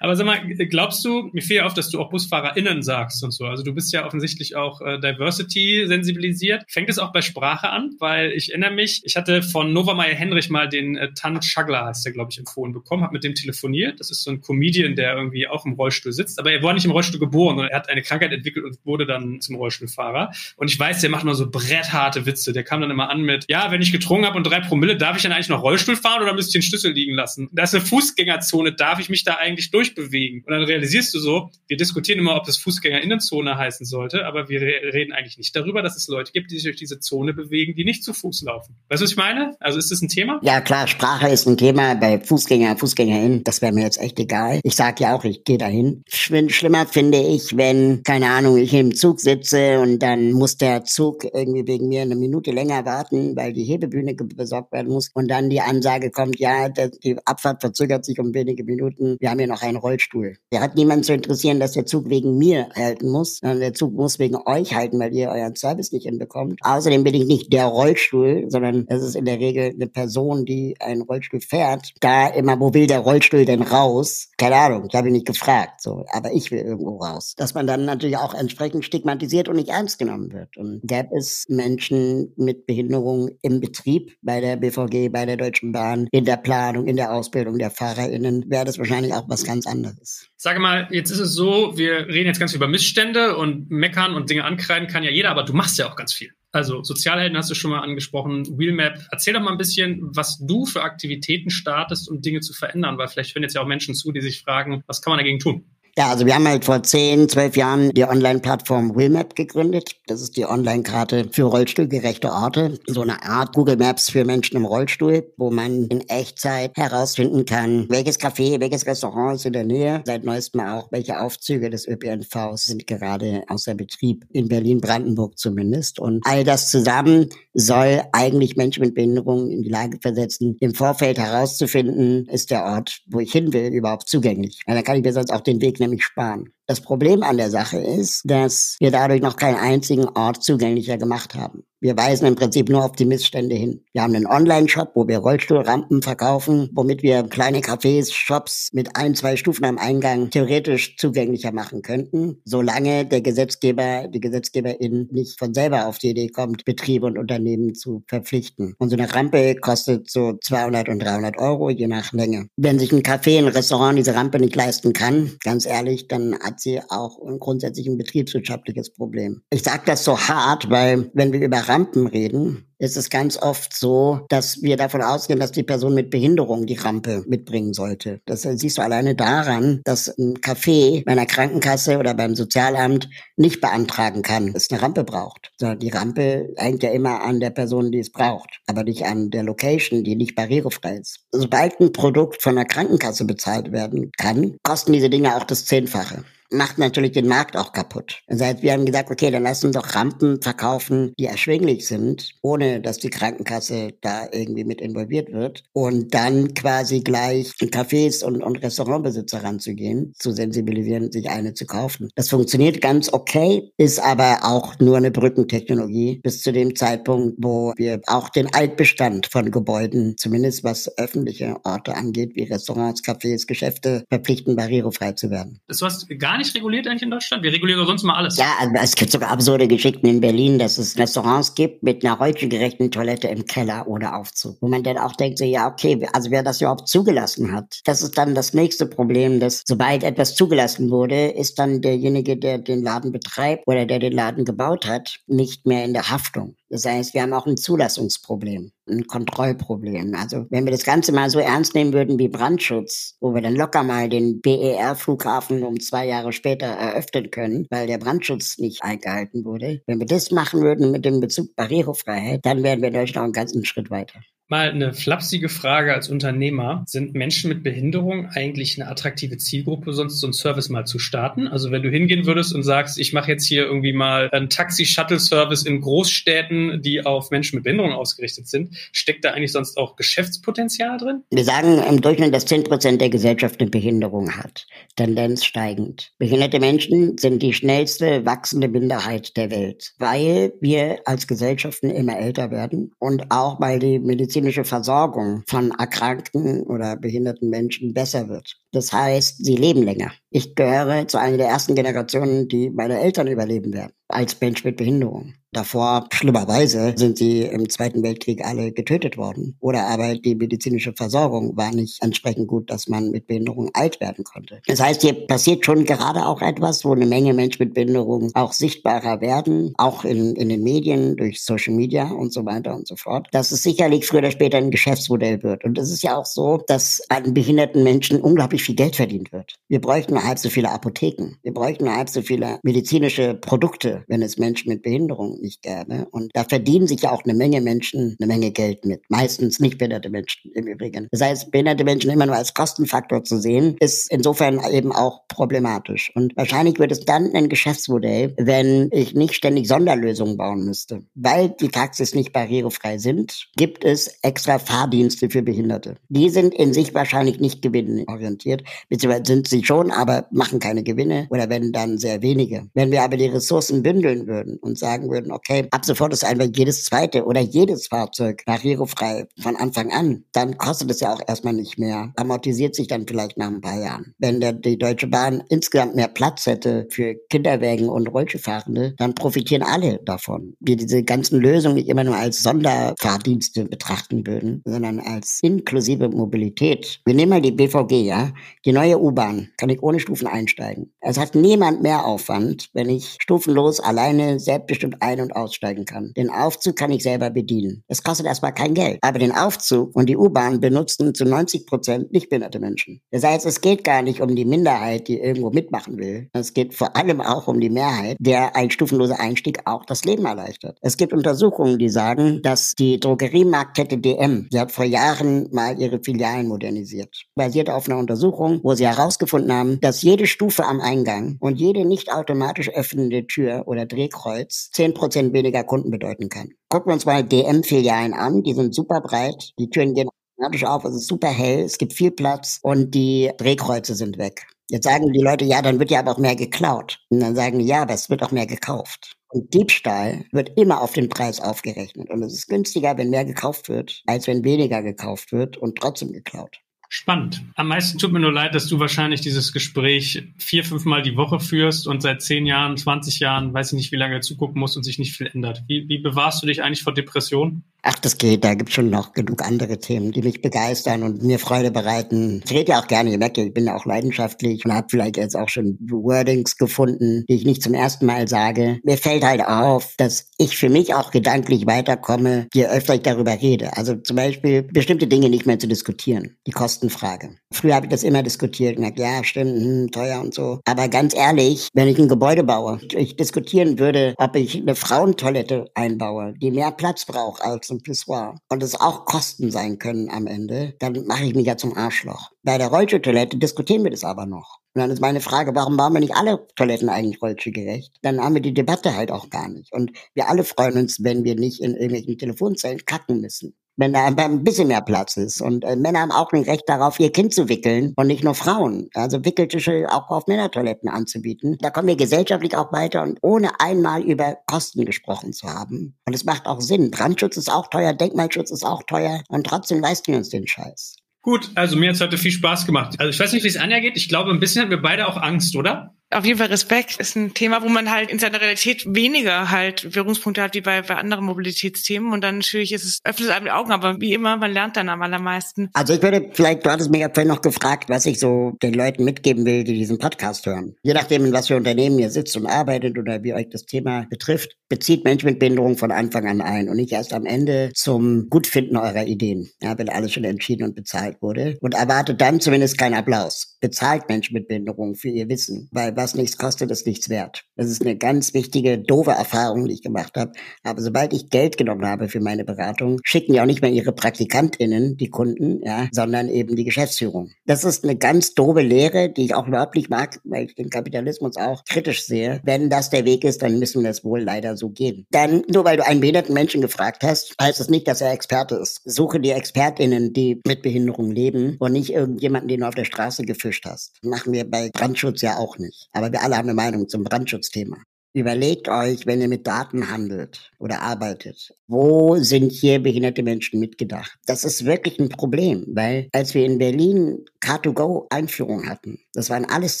Aber sag mal, glaubst du, mir fehlt auf, dass du auch BusfahrerInnen sagst und so. Also du bist ja offensichtlich auch äh, Diversity sensibilisiert. Fängt es auch bei Sprache an? Weil ich erinnere mich, ich hatte von Nova Meyer Henrich mal den äh, Tan Schagler, heißt der, glaube ich, empfohlen bekommen, habe mit dem telefoniert. Das ist so ein Comedian, der irgendwie auch im Rollstuhl sitzt. Aber er war nicht im Rollstuhl geboren, sondern er hat eine Krankheit entwickelt und wurde dann zum Rollstuhlfahrer. Und ich weiß, der macht nur so brettharte Witze. Der kam dann immer an mit, ja, wenn ich getrunken habe und drei Promille, darf ich dann eigentlich noch Rollstuhl fahren oder müsste ich den Schlüssel liegen lassen? Da ist eine Fußgängerzone, darf ich mich da eigentlich durchbewegen? Und dann realisierst du so, wir diskutieren immer, ob das Fußgängerinnenzone heißen sollte, aber wir reden eigentlich nicht darüber, dass es Leute gibt, die sich durch diese Zone bewegen, die nicht zu Fuß laufen. Weißt du, was ich meine? Also ist das ein Thema? Ja, klar, Sprache ist ein Thema bei Fußgänger, Fußgängerinnen. Das wäre mir jetzt echt egal. Ich sag ja auch, ich gehe dahin. Schlimmer finde ich, wenn, keine Ahnung, ich im Zug sitze und dann muss der Zug irgendwie wegen mir eine Minute länger warten, weil die Hebebühne besorgt werden muss und dann die Ansage kommt, ja, die Abfahrt verzögert sich um wenige Minuten, wir haben hier noch einen Rollstuhl. Der hat niemanden zu interessieren, dass der Zug wegen mir halten muss, sondern der Zug muss wegen euch halten, weil ihr euren Service nicht hinbekommt. Außerdem bin ich nicht der Rollstuhl, sondern es ist in der Regel eine Person, die einen Rollstuhl fährt. Da immer, wo will der Rollstuhl denn raus? Keine Ahnung, ich habe ihn nicht gefragt, so, aber ich will irgendwo raus. Dass man dann natürlich auch entsprechend stigmatisiert und nicht ernst genommen wird. Und gäbe es Menschen mit Behinderung im Betrieb bei der BVG, bei der Deutschen Bahn, in der Planung, in der Ausbildung der FahrerInnen, wäre das wahrscheinlich auch was ganz anderes. Sage mal, jetzt ist es so, wir reden jetzt ganz viel über Missstände und meckern und Dinge ankreiden kann ja jeder, aber du machst ja auch ganz viel. Also Sozialhelden hast du schon mal angesprochen, Wheelmap. Erzähl doch mal ein bisschen, was du für Aktivitäten startest, um Dinge zu verändern, weil vielleicht hören jetzt ja auch Menschen zu, die sich fragen, was kann man dagegen tun? Ja, also wir haben halt vor zehn, zwölf Jahren die Online-Plattform Willmap gegründet. Das ist die Online-Karte für rollstuhlgerechte Orte. So eine Art Google Maps für Menschen im Rollstuhl, wo man in Echtzeit herausfinden kann, welches Café, welches Restaurant ist in der Nähe. Seit neuestem auch, welche Aufzüge des ÖPNVs sind gerade außer Betrieb. In Berlin-Brandenburg zumindest. Und all das zusammen soll eigentlich Menschen mit Behinderungen in die Lage versetzen, im Vorfeld herauszufinden, ist der Ort, wo ich hin will, überhaupt zugänglich. Weil dann kann ich mir sonst auch den Weg nämlich sparen. Das Problem an der Sache ist, dass wir dadurch noch keinen einzigen Ort zugänglicher gemacht haben. Wir weisen im Prinzip nur auf die Missstände hin. Wir haben einen Online-Shop, wo wir Rollstuhlrampen verkaufen, womit wir kleine Cafés, Shops mit ein, zwei Stufen am Eingang theoretisch zugänglicher machen könnten, solange der Gesetzgeber, die Gesetzgeberin nicht von selber auf die Idee kommt, Betriebe und Unternehmen zu verpflichten. Und so eine Rampe kostet so 200 und 300 Euro, je nach Länge. Wenn sich ein Café, ein Restaurant diese Rampe nicht leisten kann, ganz ehrlich, dann hat sie auch grundsätzlich ein betriebswirtschaftliches Problem. Ich sage das so hart, weil wenn wir über Rampen reden, ist es ganz oft so, dass wir davon ausgehen, dass die Person mit Behinderung die Rampe mitbringen sollte. Das siehst du alleine daran, dass ein Café bei einer Krankenkasse oder beim Sozialamt nicht beantragen kann, dass es eine Rampe braucht. Die Rampe hängt ja immer an der Person, die es braucht, aber nicht an der Location, die nicht barrierefrei ist. Sobald ein Produkt von der Krankenkasse bezahlt werden kann, kosten diese Dinge auch das Zehnfache macht natürlich den Markt auch kaputt. Das heißt, wir haben gesagt, okay, dann lassen doch Rampen verkaufen, die erschwinglich sind, ohne dass die Krankenkasse da irgendwie mit involviert wird. Und dann quasi gleich in Cafés und, und Restaurantbesitzer ranzugehen, zu sensibilisieren, sich eine zu kaufen. Das funktioniert ganz okay, ist aber auch nur eine Brückentechnologie bis zu dem Zeitpunkt, wo wir auch den Altbestand von Gebäuden, zumindest was öffentliche Orte angeht, wie Restaurants, Cafés, Geschäfte, verpflichten, barrierefrei zu werden. Das was gar nicht reguliert eigentlich in Deutschland? Wir regulieren sonst mal alles. Ja, also es gibt sogar absurde Geschichten in Berlin, dass es Restaurants gibt mit einer rollstuhlgerechten Toilette im Keller ohne Aufzug. Wo man dann auch denkt, so, ja, okay, also wer das überhaupt zugelassen hat. Das ist dann das nächste Problem, dass sobald etwas zugelassen wurde, ist dann derjenige, der den Laden betreibt oder der den Laden gebaut hat, nicht mehr in der Haftung. Das heißt, wir haben auch ein Zulassungsproblem, ein Kontrollproblem. Also wenn wir das Ganze mal so ernst nehmen würden wie Brandschutz, wo wir dann locker mal den BER-Flughafen um zwei Jahre später eröffnen können, weil der Brandschutz nicht eingehalten wurde. Wenn wir das machen würden mit dem Bezug Barrierefreiheit, dann wären wir in Deutschland einen ganzen Schritt weiter. Mal eine flapsige Frage als Unternehmer. Sind Menschen mit Behinderung eigentlich eine attraktive Zielgruppe, sonst so einen Service mal zu starten? Also wenn du hingehen würdest und sagst, ich mache jetzt hier irgendwie mal einen Taxi-Shuttle-Service in Großstädten, die auf Menschen mit Behinderung ausgerichtet sind, steckt da eigentlich sonst auch Geschäftspotenzial drin? Wir sagen im Durchschnitt, dass 10 Prozent der Gesellschaft eine Behinderung hat. Tendenz steigend. Behinderte Menschen sind die schnellste wachsende Minderheit der Welt, weil wir als Gesellschaften immer älter werden und auch weil die Medizin medizinische Versorgung von erkrankten oder behinderten Menschen besser wird. Das heißt, sie leben länger. Ich gehöre zu einer der ersten Generationen, die meine Eltern überleben werden, als Mensch mit Behinderung. Davor, schlimmerweise, sind sie im Zweiten Weltkrieg alle getötet worden. Oder aber die medizinische Versorgung war nicht entsprechend gut, dass man mit Behinderung alt werden konnte. Das heißt, hier passiert schon gerade auch etwas, wo eine Menge Menschen mit Behinderung auch sichtbarer werden, auch in, in den Medien, durch Social Media und so weiter und so fort. Dass es sicherlich früher oder später ein Geschäftsmodell wird. Und es ist ja auch so, dass an behinderten Menschen unglaublich viel Geld verdient wird. Wir bräuchten halb so viele Apotheken. Wir bräuchten halb so viele medizinische Produkte wenn es Menschen mit Behinderung nicht gäbe. Und da verdienen sich ja auch eine Menge Menschen eine Menge Geld mit. Meistens nicht behinderte Menschen im Übrigen. Das heißt, behinderte Menschen immer nur als Kostenfaktor zu sehen, ist insofern eben auch problematisch. Und wahrscheinlich wird es dann ein Geschäftsmodell, wenn ich nicht ständig Sonderlösungen bauen müsste. Weil die Taxis nicht barrierefrei sind, gibt es extra Fahrdienste für Behinderte. Die sind in sich wahrscheinlich nicht gewinnorientiert, beziehungsweise sind sie schon, aber machen keine Gewinne oder wenn dann sehr wenige. Wenn wir aber die Ressourcen bündeln würden und sagen würden, okay, ab sofort ist einfach jedes zweite oder jedes Fahrzeug barrierefrei von Anfang an, dann kostet es ja auch erstmal nicht mehr, amortisiert sich dann vielleicht nach ein paar Jahren. Wenn der, die Deutsche Bahn insgesamt mehr Platz hätte für Kinderwägen und Rollstuhlfahrende, dann profitieren alle davon. Wir diese ganzen Lösungen nicht immer nur als Sonderfahrdienste betrachten würden, sondern als inklusive Mobilität. Wir nehmen mal die BVG, ja. Die neue U-Bahn kann ich ohne Stufen einsteigen. Es hat niemand mehr Aufwand, wenn ich stufenlos alleine selbstbestimmt ein- und aussteigen kann. Den Aufzug kann ich selber bedienen. Es kostet erstmal kein Geld. Aber den Aufzug und die U-Bahn benutzen zu 90 Prozent nicht behinderte Menschen. Das heißt, es geht gar nicht um die Minderheit, die irgendwo mitmachen will. Es geht vor allem auch um die Mehrheit, der ein stufenloser Einstieg auch das Leben erleichtert. Es gibt Untersuchungen, die sagen, dass die Drogeriemarktkette DM, die hat vor Jahren mal ihre Filialen modernisiert. Basiert auf einer Untersuchung, wo sie herausgefunden haben, dass jede Stufe am Eingang und jede nicht automatisch öffnende Tür oder Drehkreuz 10% weniger Kunden bedeuten kann. Gucken wir uns mal DM-Filialen an, die sind super breit, die Türen gehen automatisch auf, es ist super hell, es gibt viel Platz und die Drehkreuze sind weg. Jetzt sagen die Leute, ja, dann wird ja aber auch mehr geklaut. Und dann sagen die, ja, aber es wird auch mehr gekauft. Und Diebstahl wird immer auf den Preis aufgerechnet. Und es ist günstiger, wenn mehr gekauft wird, als wenn weniger gekauft wird und trotzdem geklaut. Spannend. Am meisten tut mir nur leid, dass du wahrscheinlich dieses Gespräch vier, fünf Mal die Woche führst und seit zehn Jahren, 20 Jahren, weiß ich nicht, wie lange zugucken musst und sich nicht viel ändert. Wie, wie bewahrst du dich eigentlich vor Depressionen? Ach, das geht. Da gibt's schon noch genug andere Themen, die mich begeistern und mir Freude bereiten. Ich rede ja auch gerne, ihr merkt ja, ich bin auch leidenschaftlich und habe vielleicht jetzt auch schon Wordings gefunden, die ich nicht zum ersten Mal sage. Mir fällt halt auf, dass ich für mich auch gedanklich weiterkomme, je öfter ich darüber rede. Also zum Beispiel bestimmte Dinge nicht mehr zu diskutieren. Die Kostenfrage. Früher habe ich das immer diskutiert und gesagt, ja, stimmt, hm, teuer und so. Aber ganz ehrlich, wenn ich ein Gebäude baue, ich diskutieren würde, ob ich eine Frauentoilette einbaue, die mehr Platz braucht als ein Pissoir und es auch Kosten sein können am Ende, dann mache ich mich ja zum Arschloch. Bei der Rollstuhltoilette diskutieren wir das aber noch. Und dann ist meine Frage, warum bauen wir nicht alle Toiletten eigentlich rollstuhlgerecht? Dann haben wir die Debatte halt auch gar nicht. Und wir alle freuen uns, wenn wir nicht in irgendwelchen Telefonzellen kacken müssen wenn da ein bisschen mehr Platz ist. Und äh, Männer haben auch ein Recht darauf, ihr Kind zu wickeln und nicht nur Frauen. Also Wickeltische auch auf Männertoiletten anzubieten. Da kommen wir gesellschaftlich auch weiter und ohne einmal über Kosten gesprochen zu haben. Und es macht auch Sinn. Brandschutz ist auch teuer, Denkmalschutz ist auch teuer und trotzdem leisten wir uns den Scheiß. Gut, also mir hat es heute viel Spaß gemacht. Also ich weiß nicht, wie es Anja geht. Ich glaube, ein bisschen haben wir beide auch Angst, oder? Auf jeden Fall Respekt ist ein Thema, wo man halt in seiner Realität weniger halt Berührungspunkte hat wie bei, bei anderen Mobilitätsthemen. Und dann natürlich ist es, öffnet es einem die Augen, aber wie immer, man lernt dann am allermeisten. Also ich würde vielleicht, du hattest mich ja vorhin noch gefragt, was ich so den Leuten mitgeben will, die diesen Podcast hören. Je nachdem, in was für Unternehmen ihr sitzt und arbeitet oder wie euch das Thema betrifft, bezieht Menschen mit Behinderung von Anfang an ein und nicht erst am Ende zum Gutfinden eurer Ideen, ja, wenn alles schon entschieden und bezahlt wurde. Und erwartet dann zumindest keinen Applaus. Bezahlt Menschen mit Behinderung für ihr Wissen, weil was nichts kostet, ist nichts wert. Das ist eine ganz wichtige, doofe Erfahrung, die ich gemacht habe. Aber sobald ich Geld genommen habe für meine Beratung, schicken die auch nicht mehr ihre PraktikantInnen, die Kunden, ja, sondern eben die Geschäftsführung. Das ist eine ganz doofe Lehre, die ich auch überhaupt nicht mag, weil ich den Kapitalismus auch kritisch sehe. Wenn das der Weg ist, dann müssen wir es wohl leider so gehen. Dann, nur weil du einen behinderten Menschen gefragt hast, heißt es nicht, dass er Experte ist. Suche die ExpertInnen, die mit Behinderung leben und nicht irgendjemanden, den du auf der Straße gefischt hast. Machen wir bei Brandschutz ja auch nicht. Aber wir alle haben eine Meinung zum Brandschutzthema. Überlegt euch, wenn ihr mit Daten handelt oder arbeitet, wo sind hier behinderte Menschen mitgedacht? Das ist wirklich ein Problem, weil als wir in Berlin Car2Go Einführung hatten, das waren alles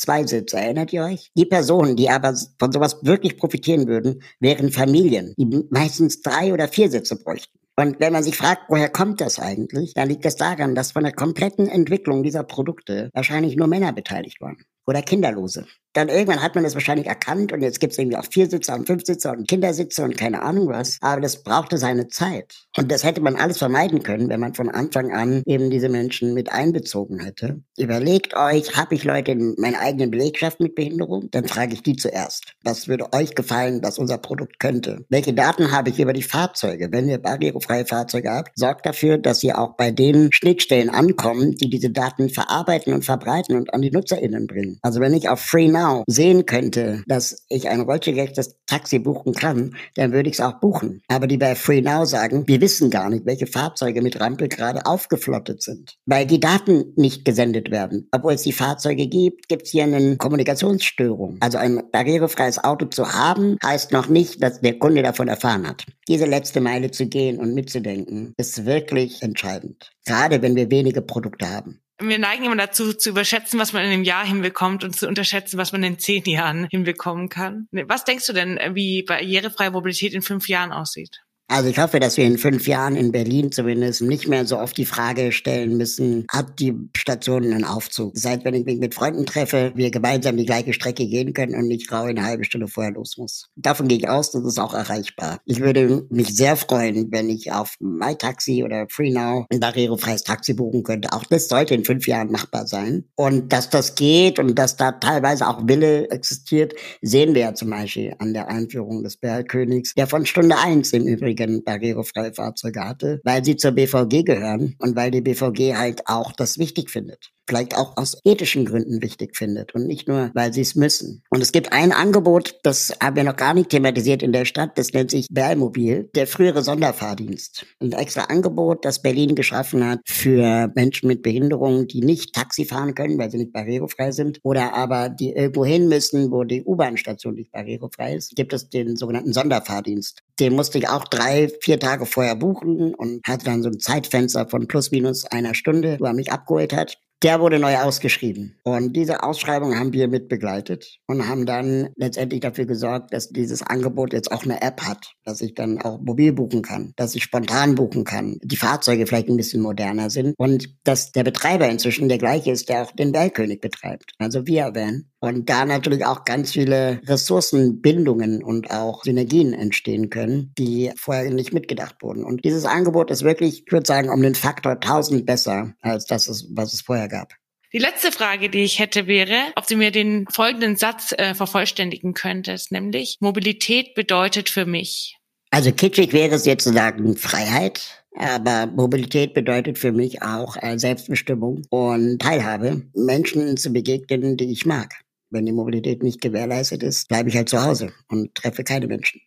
zwei Sitze, erinnert ihr euch? Die Personen, die aber von sowas wirklich profitieren würden, wären Familien, die meistens drei oder vier Sitze bräuchten. Und wenn man sich fragt, woher kommt das eigentlich, dann liegt es daran, dass von der kompletten Entwicklung dieser Produkte wahrscheinlich nur Männer beteiligt waren oder Kinderlose. Dann irgendwann hat man das wahrscheinlich erkannt und jetzt gibt es irgendwie auch Viersitzer und Fünfsitzer und Kindersitze und keine Ahnung was. Aber das brauchte seine Zeit. Und das hätte man alles vermeiden können, wenn man von Anfang an eben diese Menschen mit einbezogen hätte. Überlegt euch, habe ich Leute in meiner eigenen Belegschaft mit Behinderung? Dann frage ich die zuerst. Was würde euch gefallen, was unser Produkt könnte? Welche Daten habe ich über die Fahrzeuge? Wenn ihr barrierefreie Fahrzeuge habt, sorgt dafür, dass sie auch bei den Schnittstellen ankommen, die diese Daten verarbeiten und verbreiten und an die NutzerInnen bringen. Also wenn ich auf Free Now sehen könnte, dass ich ein rollstuhlgerechtes Taxi buchen kann, dann würde ich es auch buchen. Aber die bei Free sagen, wir wissen gar nicht, welche Fahrzeuge mit Rampel gerade aufgeflottet sind, weil die Daten nicht gesendet werden. Obwohl es die Fahrzeuge gibt, gibt es hier eine Kommunikationsstörung. Also ein barrierefreies Auto zu haben, heißt noch nicht, dass der Kunde davon erfahren hat. Diese letzte Meile zu gehen und mitzudenken, ist wirklich entscheidend. Gerade wenn wir wenige Produkte haben wir neigen immer dazu, zu überschätzen, was man in einem Jahr hinbekommt und zu unterschätzen, was man in zehn Jahren hinbekommen kann. Was denkst du denn, wie barrierefreie Mobilität in fünf Jahren aussieht? Also ich hoffe, dass wir in fünf Jahren in Berlin zumindest nicht mehr so oft die Frage stellen müssen, hat die Station einen Aufzug? Seit wenn ich mich mit Freunden treffe, wir gemeinsam die gleiche Strecke gehen können und nicht grau eine halbe Stunde vorher los muss. Davon gehe ich aus, das ist auch erreichbar. Ich würde mich sehr freuen, wenn ich auf MyTaxi oder FreeNow ein barrierefreies Taxi buchen könnte. Auch das sollte in fünf Jahren machbar sein. Und dass das geht und dass da teilweise auch Wille existiert, sehen wir ja zum Beispiel an der Einführung des Bergkönigs, der von Stunde eins im Übrigen Übrigen barrierefreie Fahrzeuge hatte, weil sie zur BVG gehören und weil die BVG halt auch das wichtig findet vielleicht auch aus ethischen Gründen wichtig findet und nicht nur, weil sie es müssen. Und es gibt ein Angebot, das haben wir noch gar nicht thematisiert in der Stadt, das nennt sich Berlmobil, der frühere Sonderfahrdienst. Ein extra Angebot, das Berlin geschaffen hat für Menschen mit Behinderungen, die nicht Taxi fahren können, weil sie nicht barrierefrei sind, oder aber die irgendwo hin müssen, wo die U-Bahn-Station nicht barrierefrei ist, gibt es den sogenannten Sonderfahrdienst. Den musste ich auch drei, vier Tage vorher buchen und hatte dann so ein Zeitfenster von plus minus einer Stunde, wo er mich abgeholt hat der wurde neu ausgeschrieben. Und diese Ausschreibung haben wir mit begleitet und haben dann letztendlich dafür gesorgt, dass dieses Angebot jetzt auch eine App hat, dass ich dann auch mobil buchen kann, dass ich spontan buchen kann, die Fahrzeuge vielleicht ein bisschen moderner sind und dass der Betreiber inzwischen der gleiche ist, der auch den Bergkönig betreibt, also Via Van. Und da natürlich auch ganz viele Ressourcenbindungen und auch Synergien entstehen können, die vorher nicht mitgedacht wurden. Und dieses Angebot ist wirklich, ich würde sagen, um den Faktor 1000 besser als das, was es vorher gab. Die letzte Frage, die ich hätte, wäre, ob du mir den folgenden Satz äh, vervollständigen könntest, nämlich Mobilität bedeutet für mich. Also kitschig wäre es jetzt zu sagen Freiheit, aber Mobilität bedeutet für mich auch äh, Selbstbestimmung und Teilhabe, Menschen zu begegnen, die ich mag. Wenn die Mobilität nicht gewährleistet ist, bleibe ich halt zu Hause und treffe keine Menschen.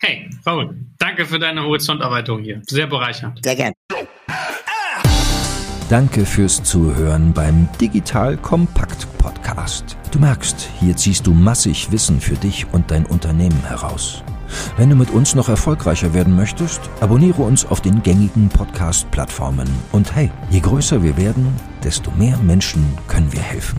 Hey, Raul, danke für deine Horizonterweiterung hier. Sehr bereichernd. Sehr gern. Danke fürs Zuhören beim Digital Kompakt Podcast. Du merkst, hier ziehst du massig Wissen für dich und dein Unternehmen heraus. Wenn du mit uns noch erfolgreicher werden möchtest, abonniere uns auf den gängigen Podcast-Plattformen. Und hey, je größer wir werden, desto mehr Menschen können wir helfen.